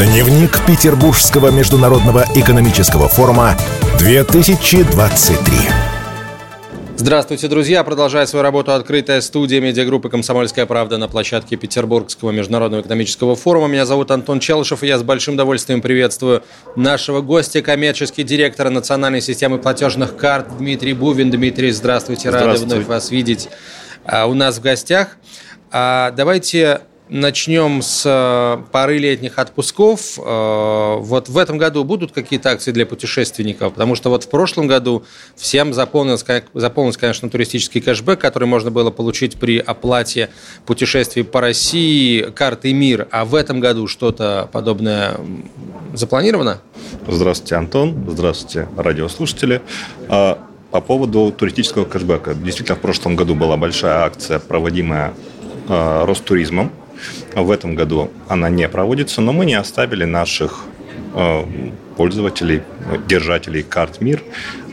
Дневник Петербургского международного экономического форума 2023. Здравствуйте, друзья! Продолжает свою работу открытая студия медиагруппы «Комсомольская правда» на площадке Петербургского международного экономического форума. Меня зовут Антон Челышев, и я с большим удовольствием приветствую нашего гостя, коммерческий директор национальной системы платежных карт Дмитрий Бувин. Дмитрий, здравствуйте, рады вновь вас видеть а, у нас в гостях. А, давайте Начнем с э, пары летних отпусков. Э, вот в этом году будут какие-то акции для путешественников? Потому что вот в прошлом году всем заполнился, заполнился, конечно, туристический кэшбэк, который можно было получить при оплате путешествий по России, карты МИР. А в этом году что-то подобное запланировано? Здравствуйте, Антон. Здравствуйте, радиослушатели. А, по поводу туристического кэшбэка. Действительно, в прошлом году была большая акция, проводимая а, Ростуризмом в этом году она не проводится, но мы не оставили наших э, пользователей, держателей карт МИР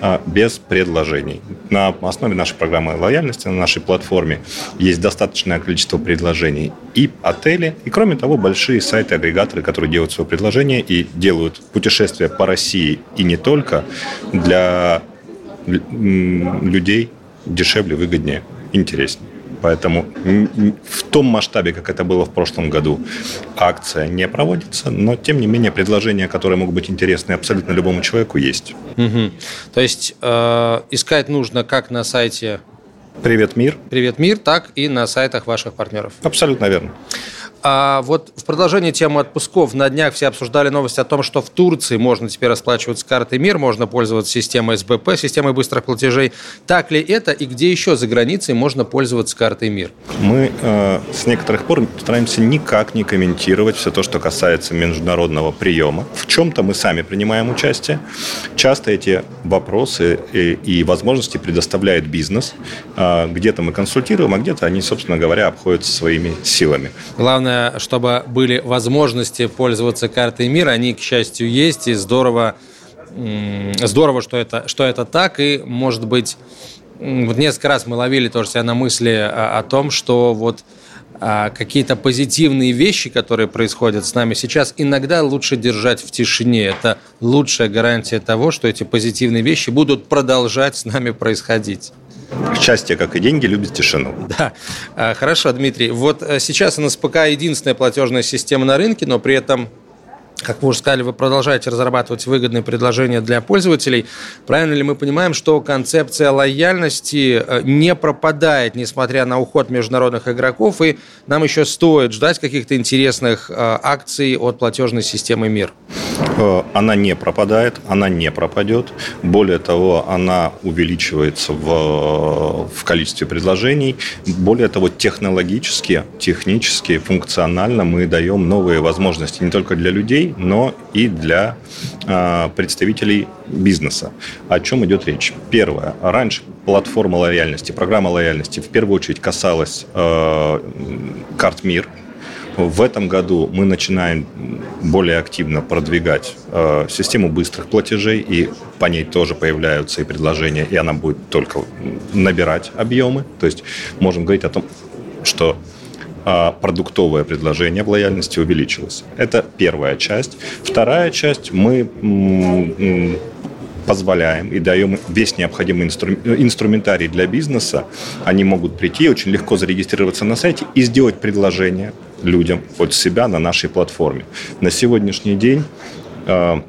э, без предложений. На основе нашей программы лояльности на нашей платформе есть достаточное количество предложений и отели, и кроме того большие сайты-агрегаторы, которые делают свое предложение и делают путешествия по России и не только для людей дешевле, выгоднее, интереснее. Поэтому в том масштабе, как это было в прошлом году, акция не проводится, но тем не менее предложения, которые могут быть интересны абсолютно любому человеку, есть. Угу. То есть э, искать нужно как на сайте Привет, мир. Привет, мир, так и на сайтах ваших партнеров. Абсолютно верно. А вот в продолжении темы отпусков на днях все обсуждали новость о том, что в Турции можно теперь расплачиваться картой МИР, можно пользоваться системой СБП, системой быстрых платежей. Так ли это и где еще за границей можно пользоваться картой МИР? Мы э, с некоторых пор стараемся никак не комментировать все то, что касается международного приема. В чем-то мы сами принимаем участие. Часто эти вопросы и, и возможности предоставляет бизнес. Э, где-то мы консультируем, а где-то они, собственно говоря, обходятся своими силами. Главное главное, чтобы были возможности пользоваться картой мира. Они, к счастью, есть, и здорово, здорово что, это, что это так. И, может быть, вот несколько раз мы ловили тоже себя на мысли о, о том, что вот а, какие-то позитивные вещи, которые происходят с нами сейчас, иногда лучше держать в тишине. Это лучшая гарантия того, что эти позитивные вещи будут продолжать с нами происходить. Счастье, как и деньги, любит тишину. Да. А, хорошо, Дмитрий. Вот э, сейчас НСПК единственная платежная система на рынке, но при этом как вы уже сказали, вы продолжаете разрабатывать выгодные предложения для пользователей. Правильно ли мы понимаем, что концепция лояльности э, не пропадает, несмотря на уход международных игроков, и нам еще стоит ждать каких-то интересных э, акций от платежной системы МИР? Э, она не пропадает, она не пропадет. Более того, она увеличивается в, в количестве предложений. Более того, технологически, технически, функционально мы даем новые возможности не только для людей, но и для э, представителей бизнеса. О чем идет речь? Первое. Раньше платформа лояльности, программа лояльности в первую очередь касалась э, карт МИР, в этом году мы начинаем более активно продвигать э, систему быстрых платежей, и по ней тоже появляются и предложения, и она будет только набирать объемы. То есть можем говорить о том, что а продуктовое предложение в лояльности увеличилось. Это первая часть. Вторая часть мы позволяем и даем весь необходимый инстру... инструментарий для бизнеса. Они могут прийти, очень легко зарегистрироваться на сайте и сделать предложение людям от себя на нашей платформе. На сегодняшний день э,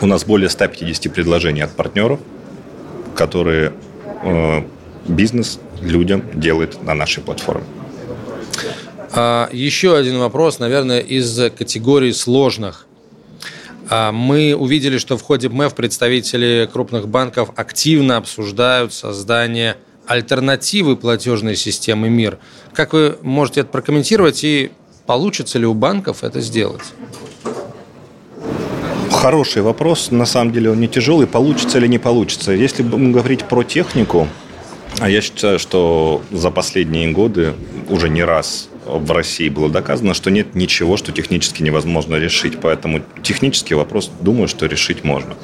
у нас более 150 предложений от партнеров, которые э, бизнес людям делает на нашей платформе. А, еще один вопрос, наверное, из категории сложных. А, мы увидели, что в ходе МЭФ представители крупных банков активно обсуждают создание альтернативы платежной системы МИР. Как вы можете это прокомментировать и получится ли у банков это сделать? Хороший вопрос. На самом деле он не тяжелый. Получится или не получится? Если говорить про технику, а я считаю, что за последние годы уже не раз в России было доказано, что нет ничего, что технически невозможно решить. Поэтому технический вопрос, думаю, что решить можно.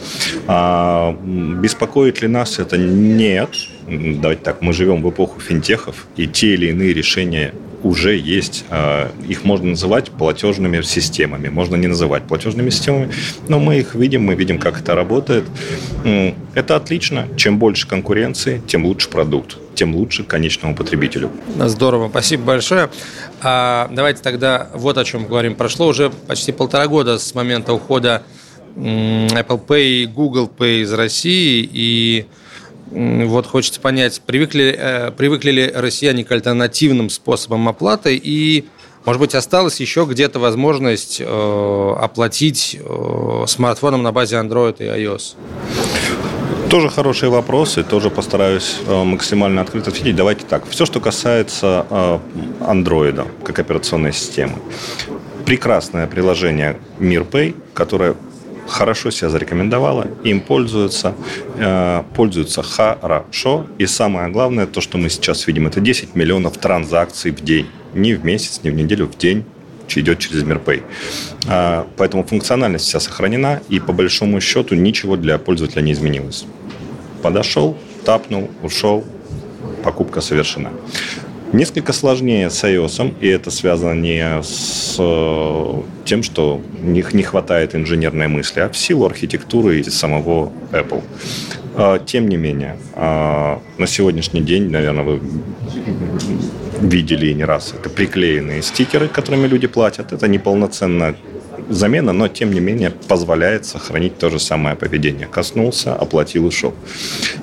А беспокоит ли нас это? Нет. Давайте так, мы живем в эпоху финтехов, и те или иные решения уже есть, э, их можно называть платежными системами, можно не называть платежными системами, но мы их видим, мы видим, как это работает. Это отлично. Чем больше конкуренции, тем лучше продукт тем лучше конечному потребителю. Здорово, спасибо большое. А, давайте тогда вот о чем говорим. Прошло уже почти полтора года с момента ухода Apple Pay и Google Pay из России, и вот хочется понять, привыкли, э, привыкли ли россияне к альтернативным способам оплаты и, может быть, осталась еще где-то возможность э, оплатить э, смартфоном на базе Android и iOS? Тоже хорошие вопросы, тоже постараюсь максимально открыто ответить. Давайте так. Все, что касается Android как операционной системы. Прекрасное приложение MirPay, которое хорошо себя зарекомендовала, им пользуются, э, пользуются хорошо. И самое главное, то, что мы сейчас видим, это 10 миллионов транзакций в день. Не в месяц, не в неделю, в день идет через Мирпэй. А, поэтому функциональность вся сохранена, и по большому счету ничего для пользователя не изменилось. Подошел, тапнул, ушел, покупка совершена. Несколько сложнее с iOS, и это связано не с э, тем, что у них не хватает инженерной мысли, а в силу архитектуры самого Apple. А, тем не менее, а, на сегодняшний день, наверное, вы видели не раз, это приклеенные стикеры, которыми люди платят. Это неполноценно замена, но тем не менее позволяет сохранить то же самое поведение. Коснулся, оплатил, ушел.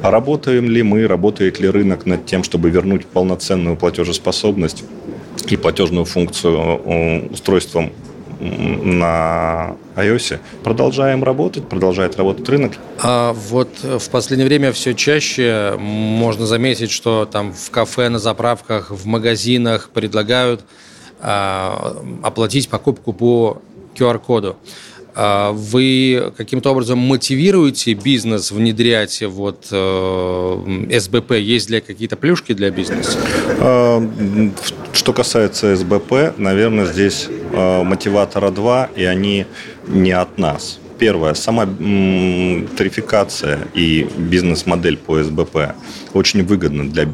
А работаем ли мы, работает ли рынок над тем, чтобы вернуть полноценную платежеспособность и платежную функцию э, устройством на iOS. Продолжаем работать, продолжает работать рынок. А вот в последнее время все чаще можно заметить, что там в кафе, на заправках, в магазинах предлагают а, оплатить покупку по QR-коду. А вы каким-то образом мотивируете бизнес внедрять вот э, СБП? Есть для какие-то плюшки для бизнеса? А, что касается СБП, наверное, здесь э, мотиватора два, и они не от нас. Первое, сама тарификация и бизнес-модель по СБП очень выгодна для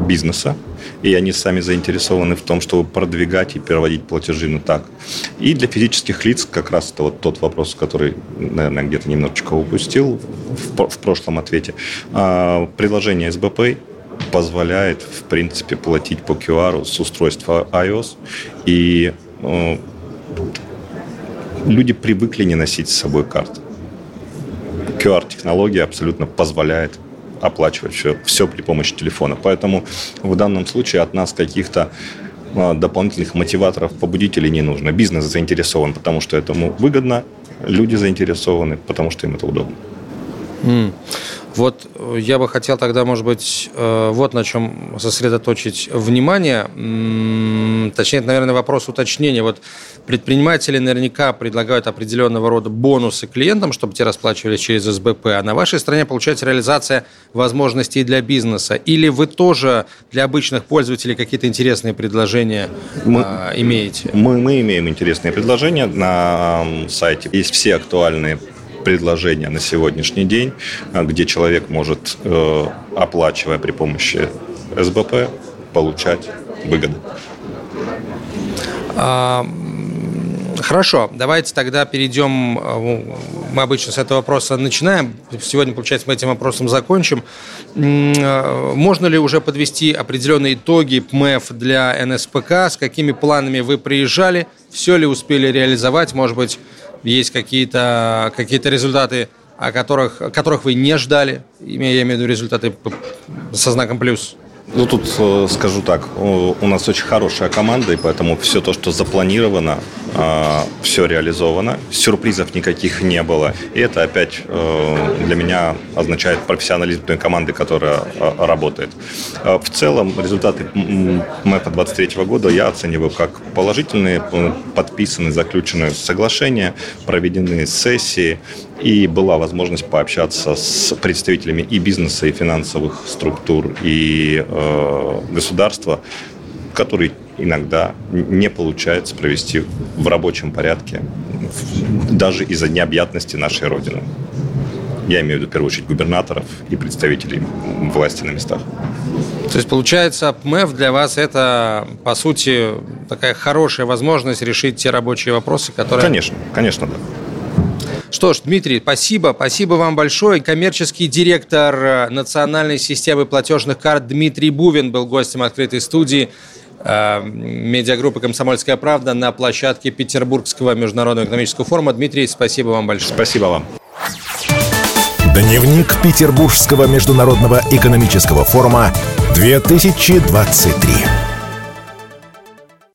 бизнеса, и они сами заинтересованы в том, чтобы продвигать и переводить платежи на так. И для физических лиц как раз это вот тот вопрос, который, наверное, где-то немножечко упустил в, в прошлом ответе. А, приложение СБП позволяет, в принципе, платить по QR с устройства iOS. И э, люди привыкли не носить с собой карты. QR-технология абсолютно позволяет оплачивать все, все при помощи телефона. Поэтому в данном случае от нас каких-то а, дополнительных мотиваторов, побудителей не нужно. Бизнес заинтересован, потому что этому выгодно, люди заинтересованы, потому что им это удобно. Mm. Вот э, я бы хотел тогда, может быть, э, вот на чем сосредоточить внимание. Точнее, это, наверное, вопрос уточнения. Вот предприниматели наверняка предлагают определенного рода бонусы клиентам, чтобы те расплачивались через СБП, а на вашей стране получается реализация возможностей для бизнеса. Или вы тоже для обычных пользователей какие-то интересные предложения мы, а, имеете? Мы, мы имеем интересные предложения на сайте. Есть все актуальные предложения на сегодняшний день, а, где человек может, э, оплачивая при помощи СБП, получать выгоды. А, хорошо, давайте тогда перейдем. Э, мы обычно с этого вопроса начинаем. Сегодня, получается, мы этим вопросом закончим. Э, можно ли уже подвести определенные итоги ПМЭФ для НСПК? С какими планами вы приезжали? Все ли успели реализовать? Может быть, есть какие-то какие результаты, о которых, которых вы не ждали, имея, в виду результаты со знаком плюс? Ну, тут э, скажу так, у нас очень хорошая команда, и поэтому все то, что запланировано, все реализовано, сюрпризов никаких не было. И это опять э, для меня означает профессионализм той команды, которая работает. В целом, результаты МЭПа 23 года я оцениваю как положительные, подписаны, заключены соглашения, проведены сессии, и была возможность пообщаться с представителями и бизнеса, и финансовых структур, и э, государства, которые иногда не получается провести в рабочем порядке, даже из-за необъятности нашей Родины. Я имею в виду, в первую очередь, губернаторов и представителей власти на местах. То есть, получается, МЭФ для вас это, по сути, такая хорошая возможность решить те рабочие вопросы, которые... Конечно, конечно, да. Что ж, Дмитрий, спасибо. Спасибо вам большое. Коммерческий директор э, национальной системы платежных карт Дмитрий Бувин был гостем открытой студии медиагруппы «Комсомольская правда» на площадке Петербургского международного экономического форума. Дмитрий, спасибо вам большое. Спасибо вам. Дневник Петербургского международного экономического форума 2023.